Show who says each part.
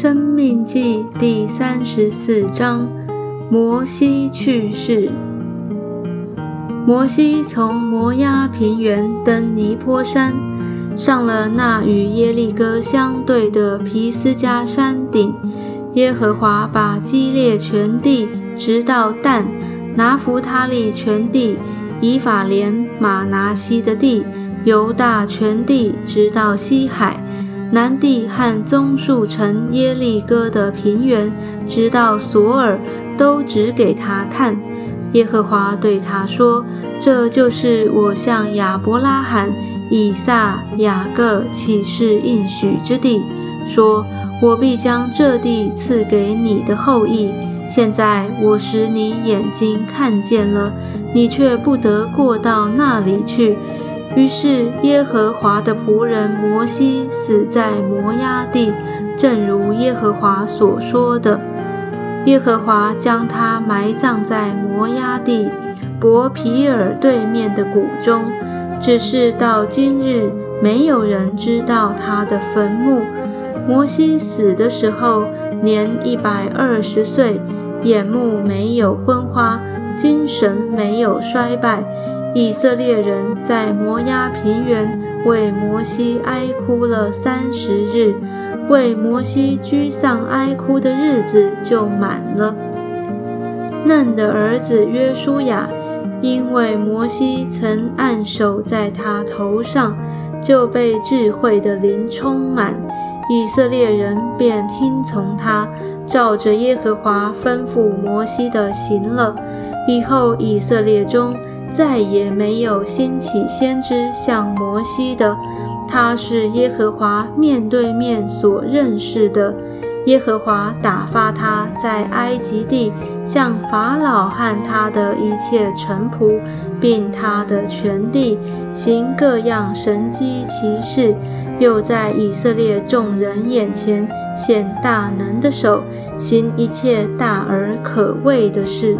Speaker 1: 生命记第三十四章，摩西去世。摩西从摩押平原登尼坡山，上了那与耶利哥相对的皮斯加山顶。耶和华把基列全地，直到但、拿弗他利全地、以法莲、马拿西的地、犹大全地，直到西海。南地和棕树城耶利哥的平原，直到索尔，都指给他看。耶和华对他说：“这就是我向亚伯拉罕、以撒、雅各起誓应许之地，说我必将这地赐给你的后裔。现在我使你眼睛看见了，你却不得过到那里去。”于是耶和华的仆人摩西死在摩押地，正如耶和华所说的。耶和华将他埋葬在摩押地伯皮尔对面的谷中，只是到今日没有人知道他的坟墓。摩西死的时候年一百二十岁，眼目没有昏花，精神没有衰败。以色列人在摩押平原为摩西哀哭了三十日，为摩西居丧哀哭的日子就满了。嫩的儿子约书亚，因为摩西曾按手在他头上，就被智慧的灵充满。以色列人便听从他，照着耶和华吩咐摩西的行了。以后以色列中。再也没有兴起先知像摩西的，他是耶和华面对面所认识的。耶和华打发他在埃及地向法老和他的一切臣仆，并他的全地行各样神机奇事，又在以色列众人眼前显大能的手，行一切大而可畏的事。